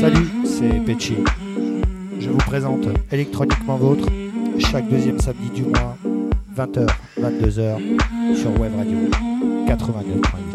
Salut, c'est Pecci. Je vous présente Électroniquement Vôtre chaque deuxième samedi du mois, 20h, 22h sur Web Radio 89.8.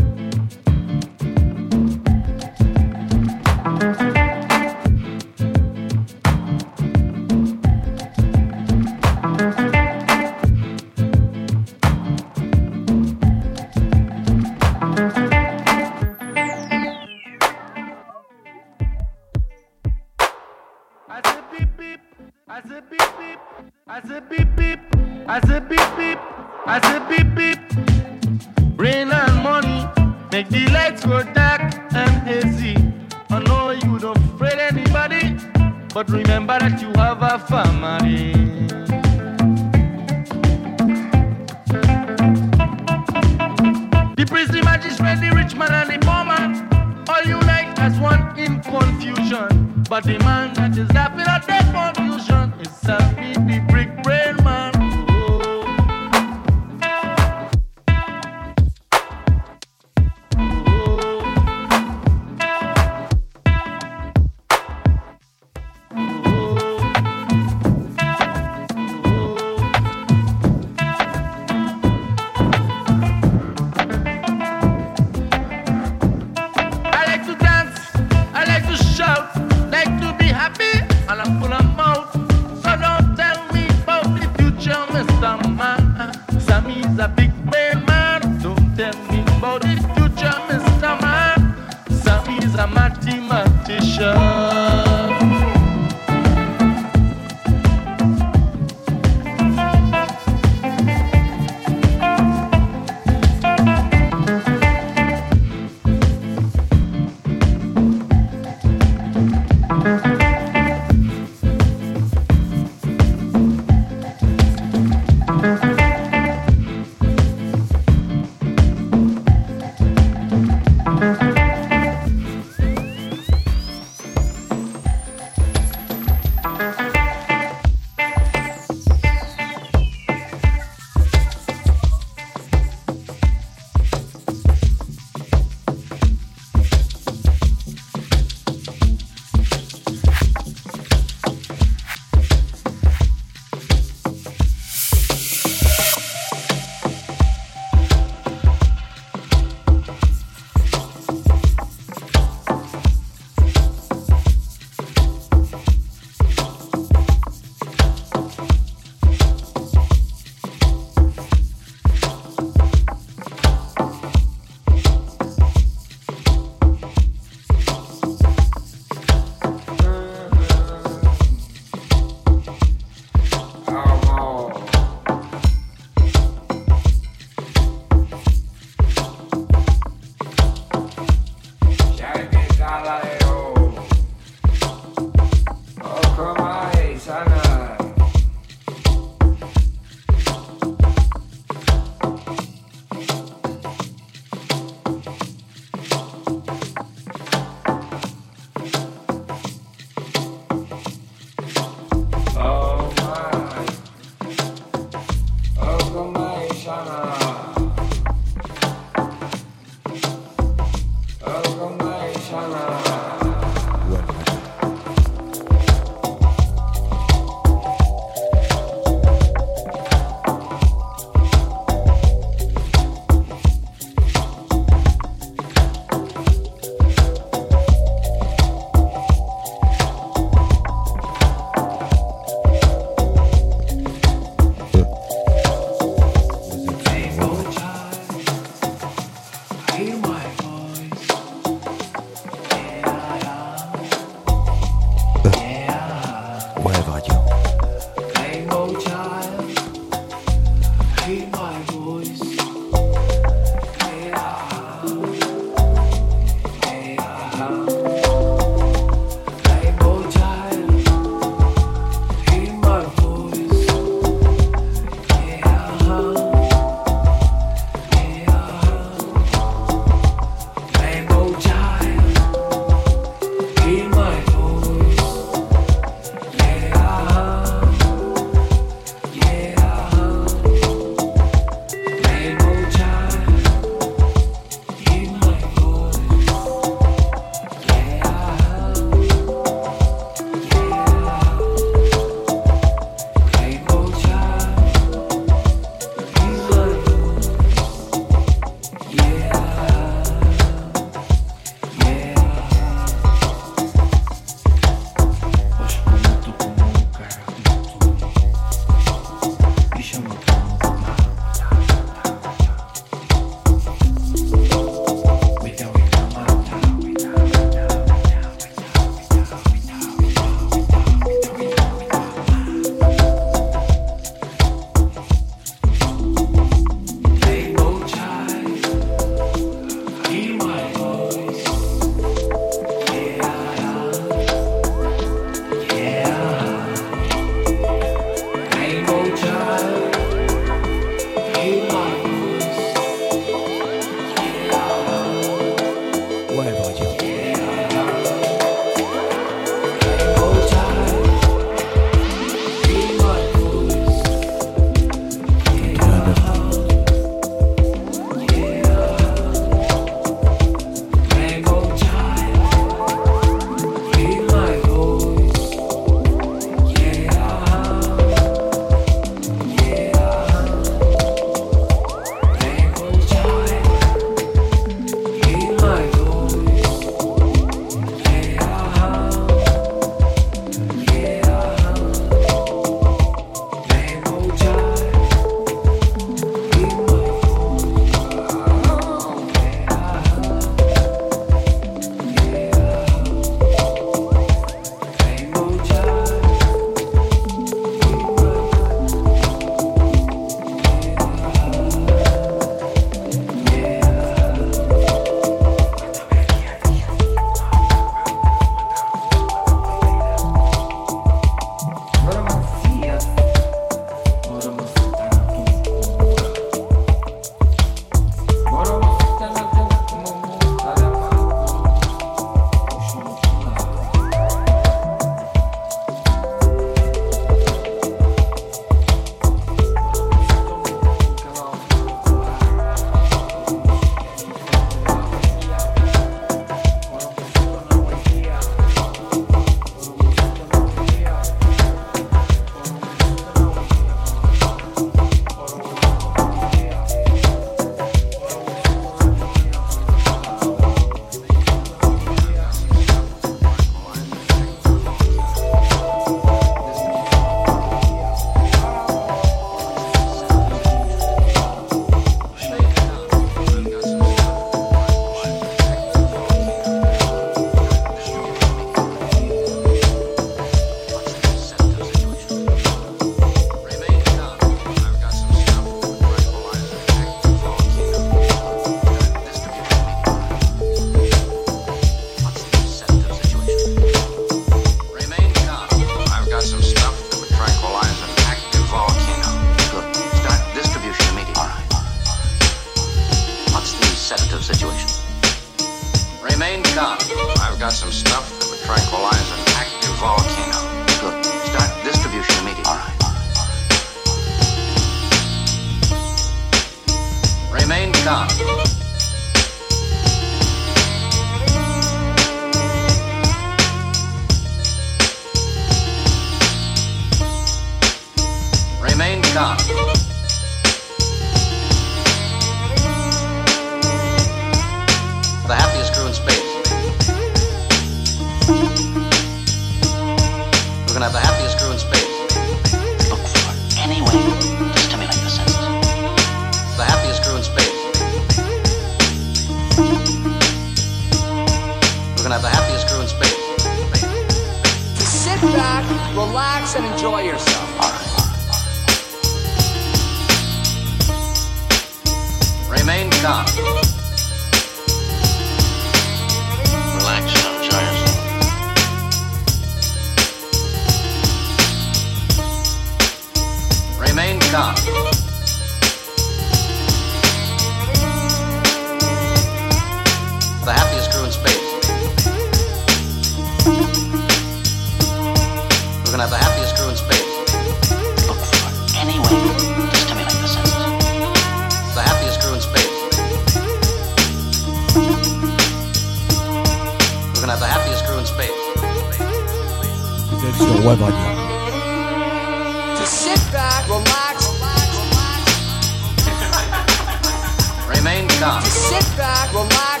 Remain sit back, relax,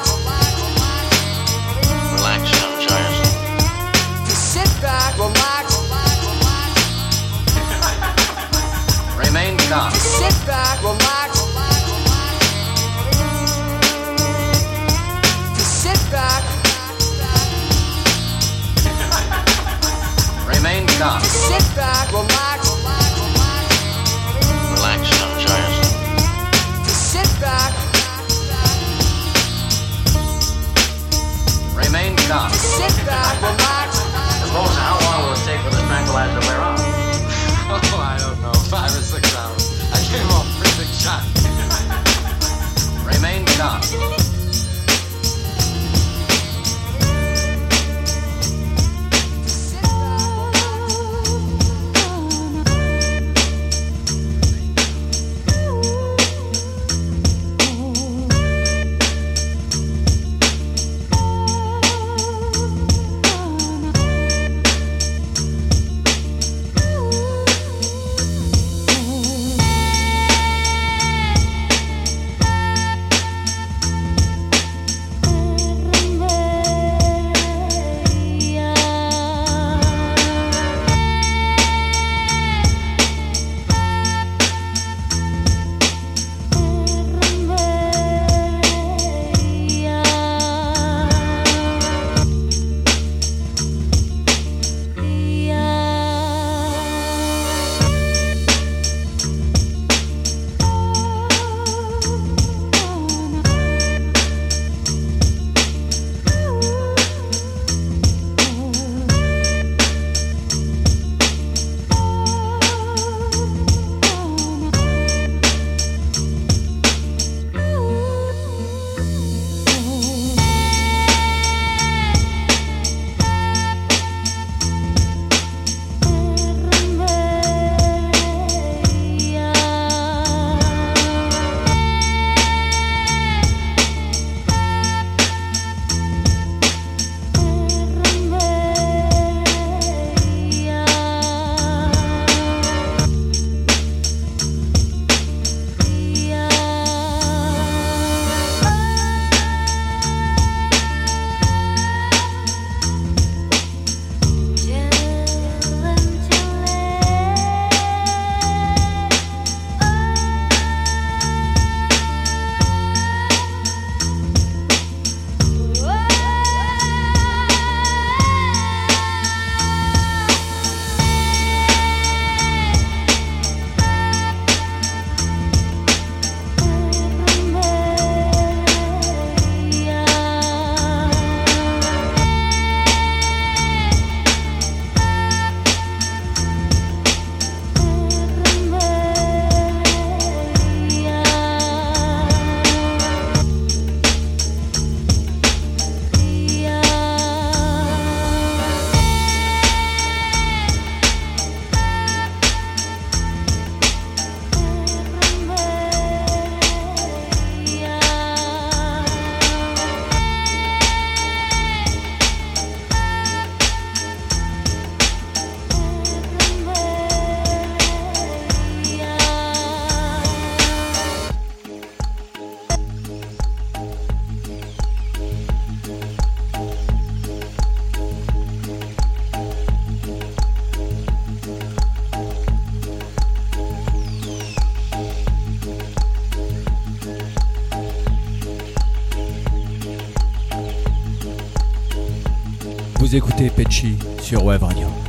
Relax and enjoy sit back, relax, Remain calm. sit back, relax, sit back, Remain calm. sit back, Relax back, relax, Suppose how long will it take for this tranquilizer to wear off? Écoutez Pecci sur Web Radio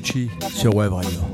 Vous écoutez Pecci sur Wave Radio.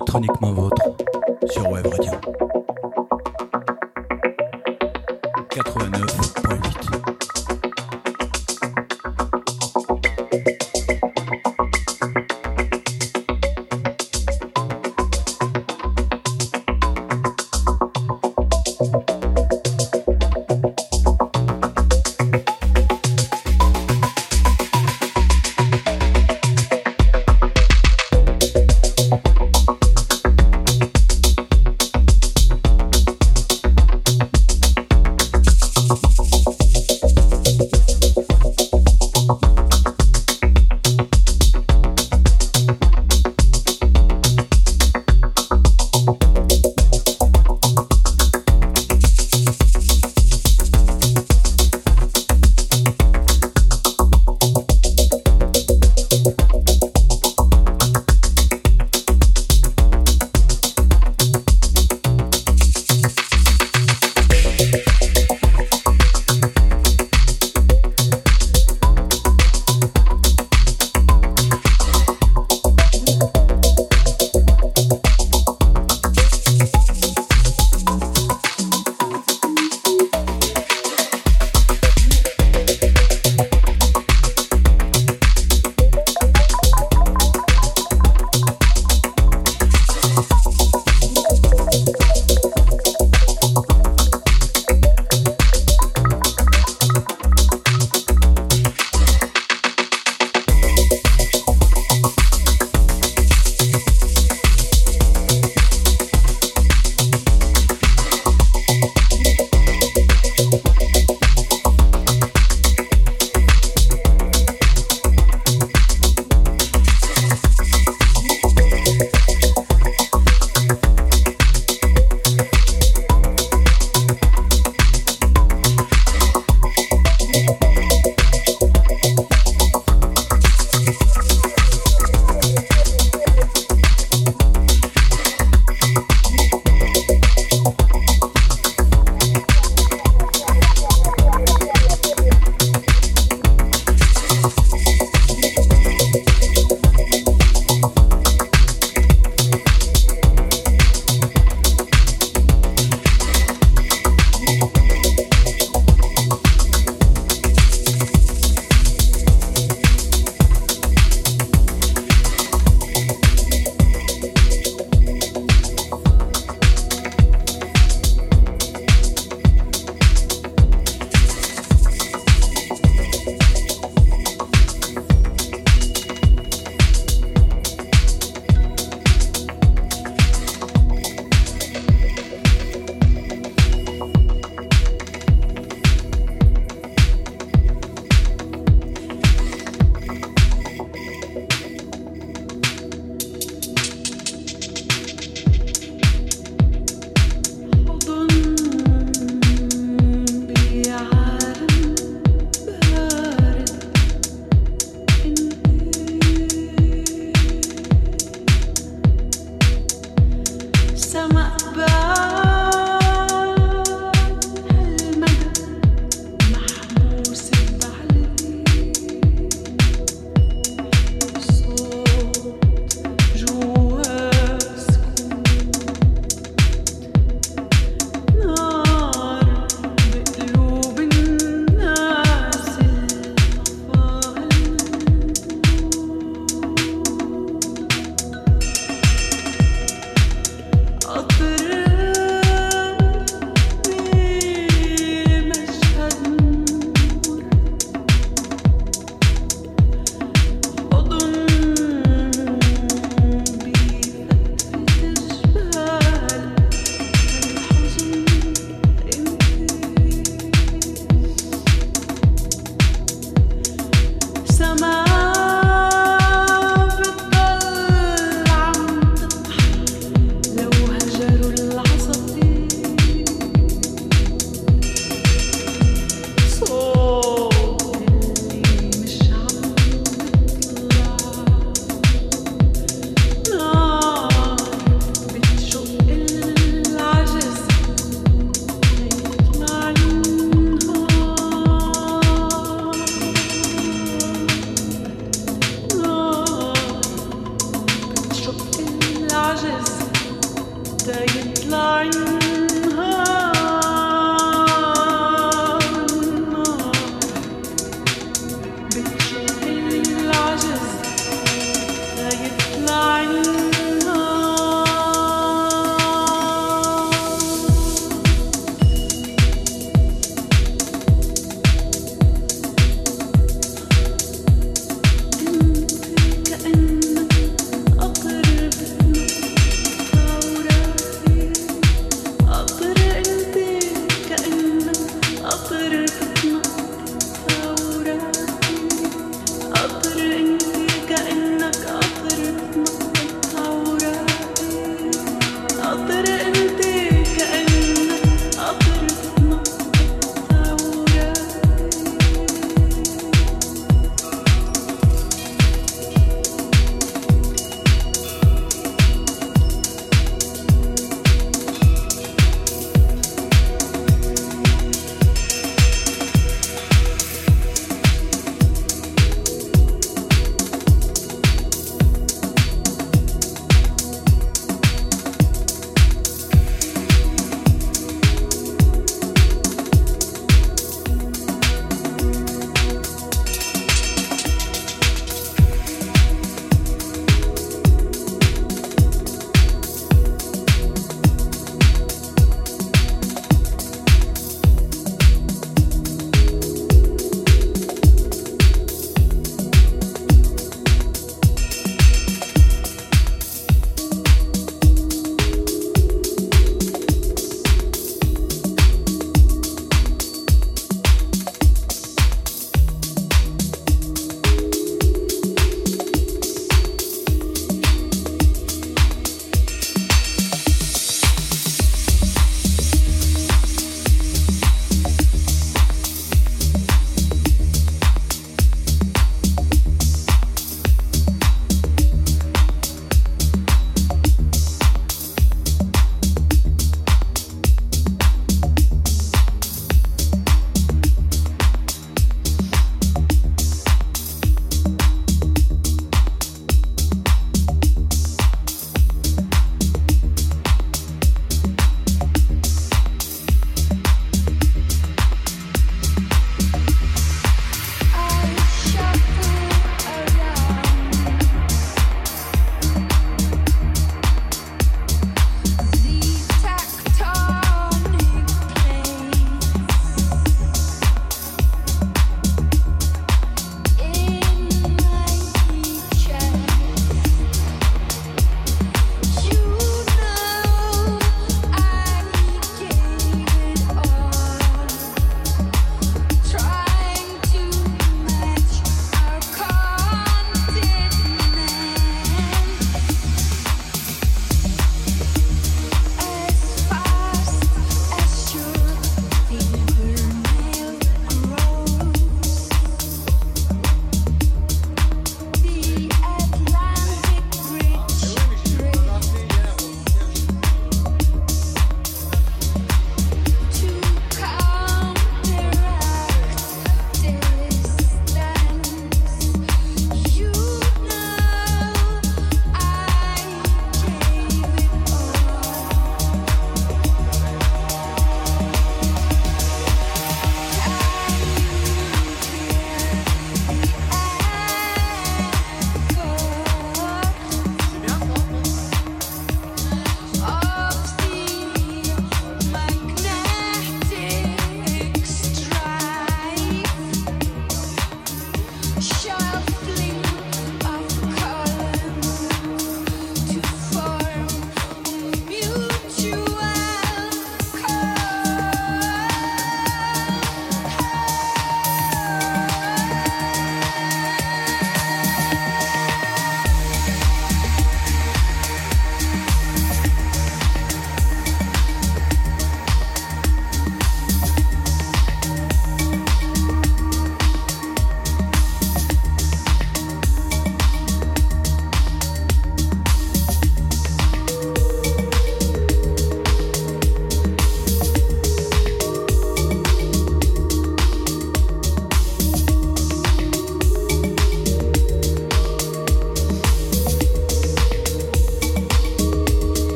Électroniquement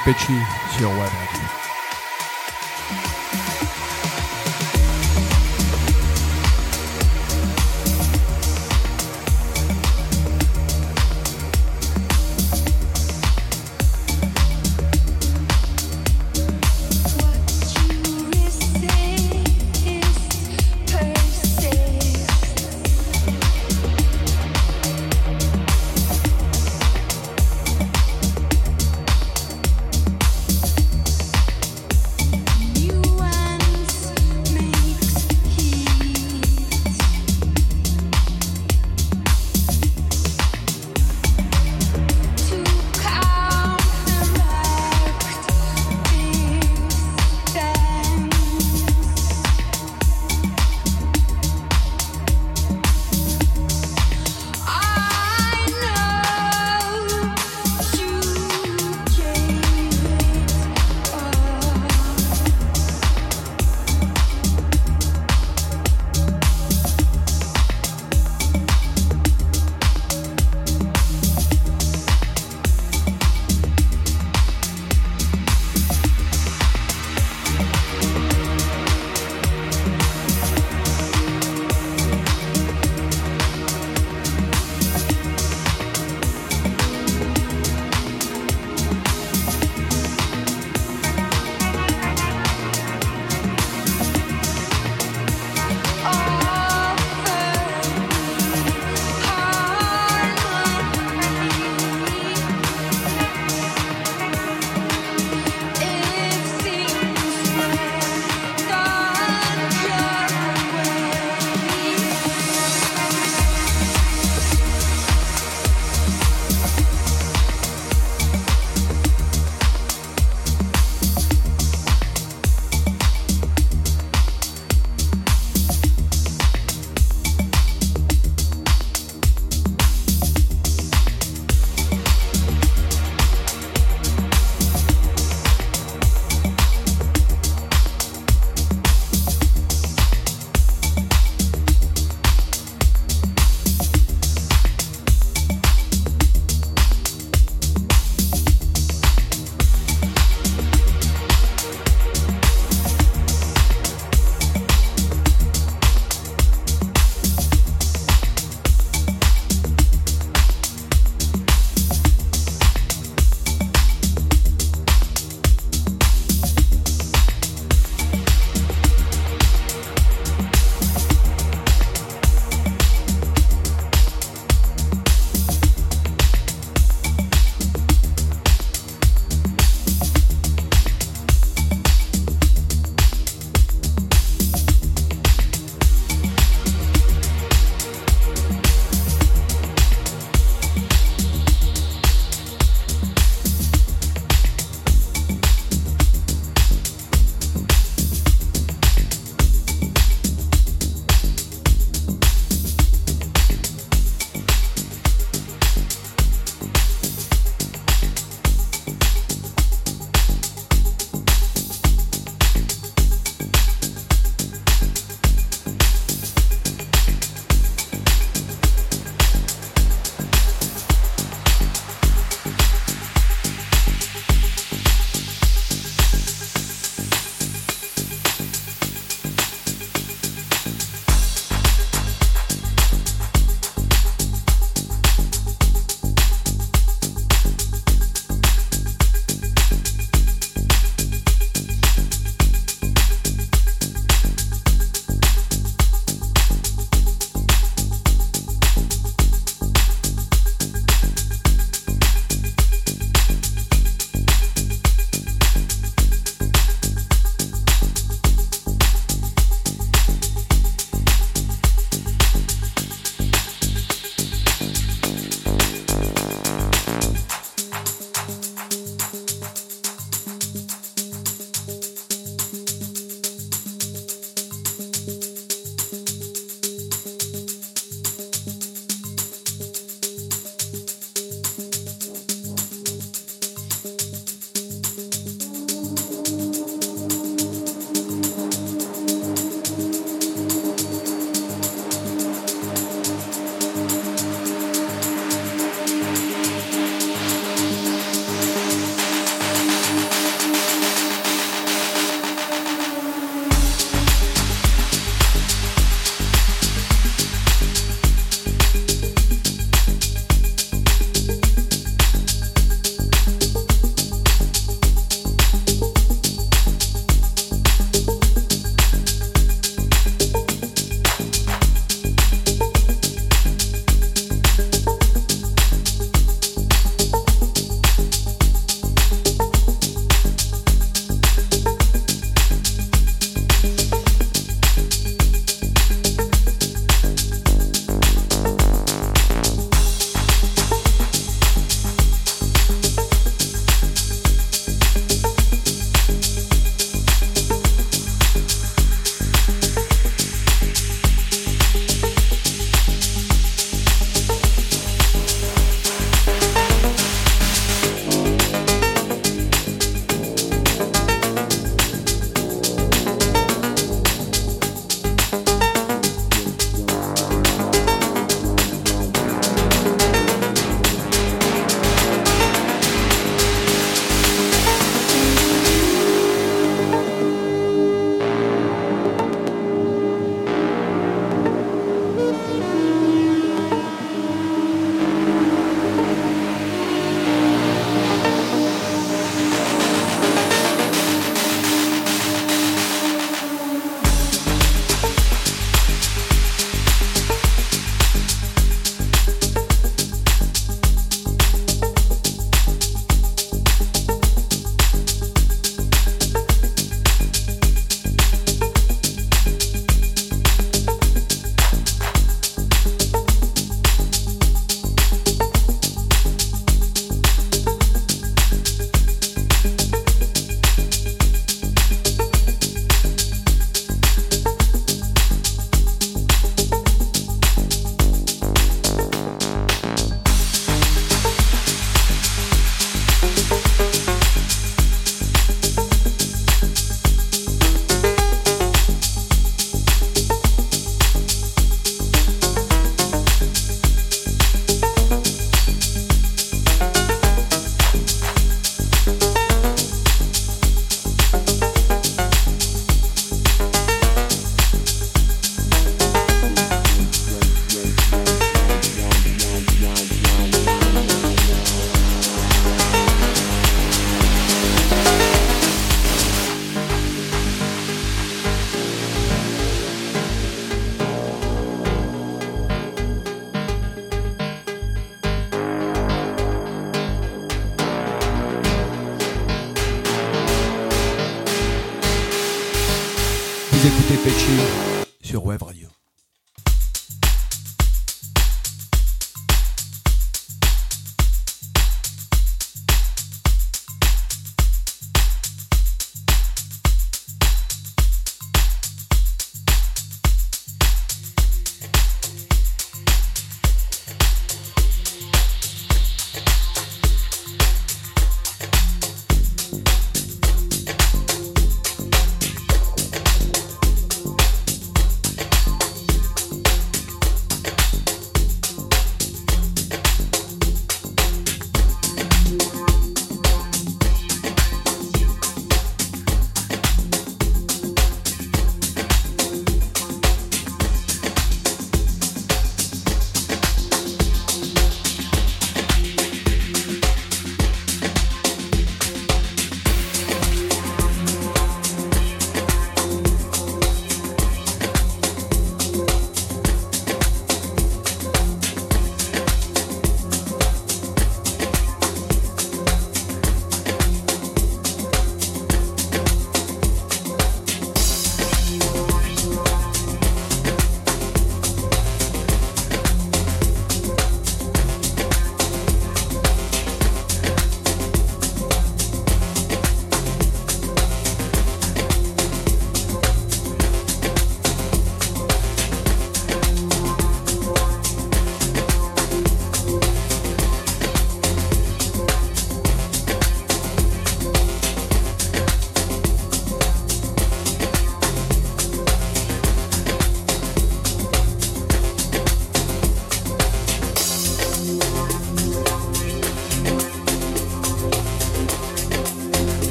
Pecci sur Web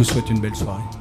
vous souhaite une belle soirée.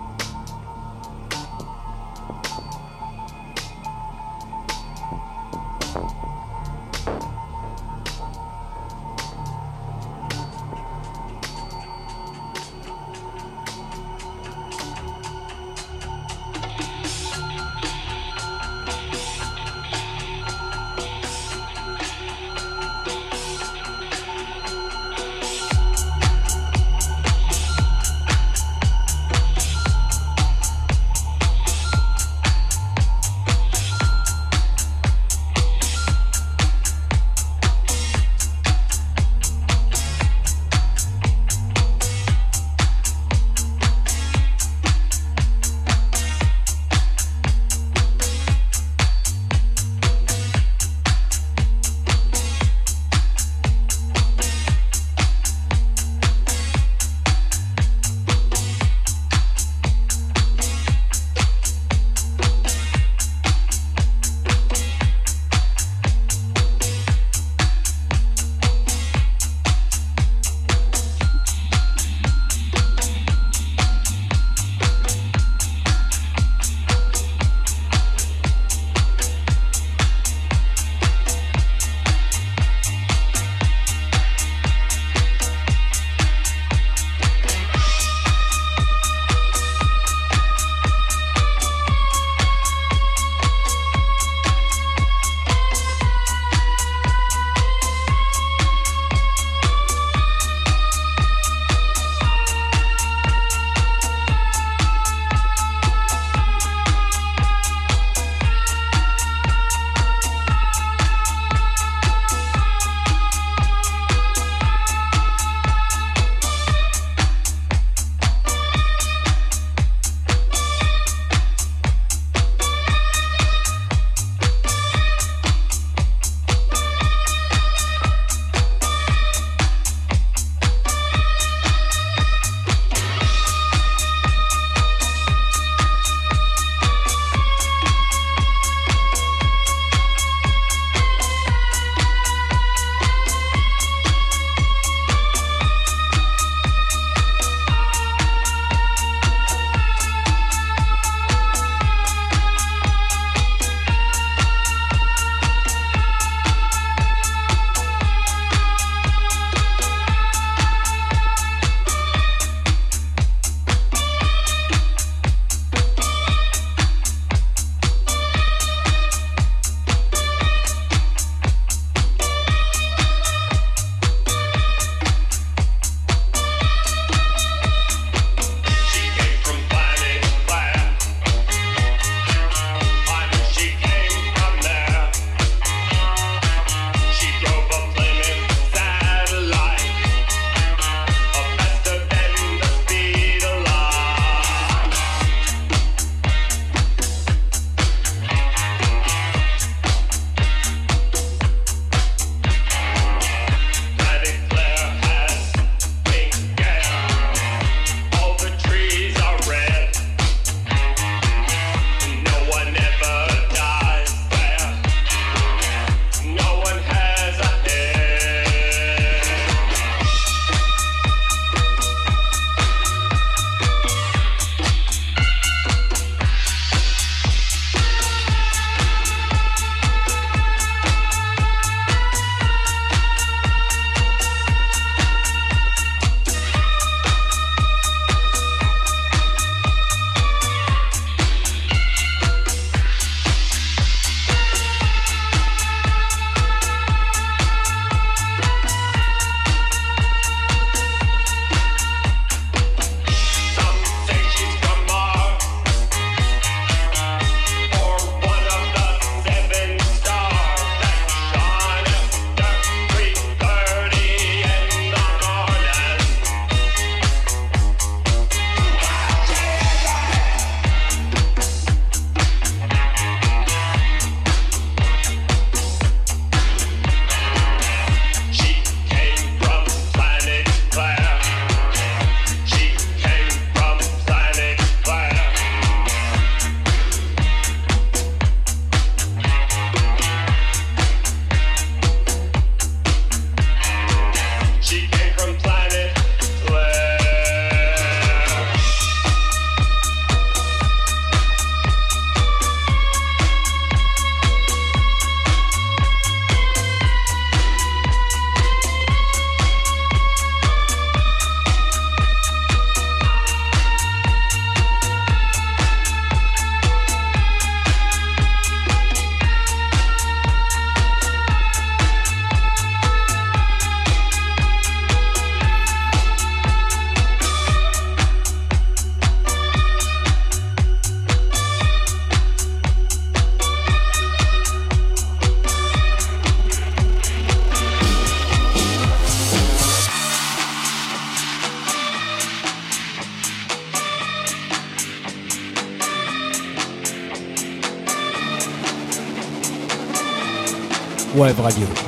Web Radio.